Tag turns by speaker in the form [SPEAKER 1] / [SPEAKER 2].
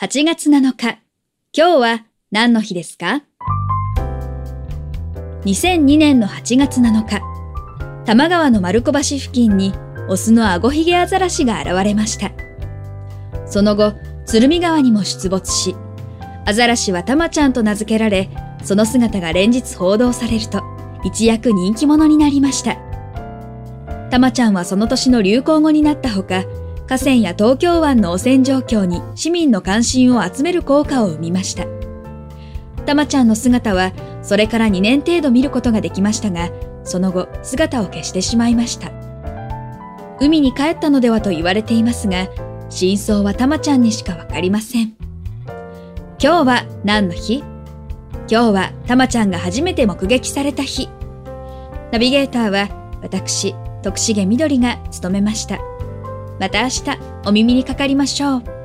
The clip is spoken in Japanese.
[SPEAKER 1] 8月7日。今日は何の日ですか ?2002 年の8月7日。多摩川の丸子橋付近にオスのアゴヒゲアザラシが現れました。その後、鶴見川にも出没し、アザラシはタマちゃんと名付けられ、その姿が連日報道されると、一躍人気者になりました。タマちゃんはその年の流行語になったほか、河川や東京湾の汚染状況に市民の関心を集める効果を生みました。たまちゃんの姿はそれから2年程度見ることができましたが、その後姿を消してしまいました。海に帰ったのではと言われていますが、真相はたまちゃんにしかわかりません。今日は何の日？今日はたまちゃんが初めて目撃された日。ナビゲーターは私、徳重みどりが務めました。また明日お耳にかかりましょう。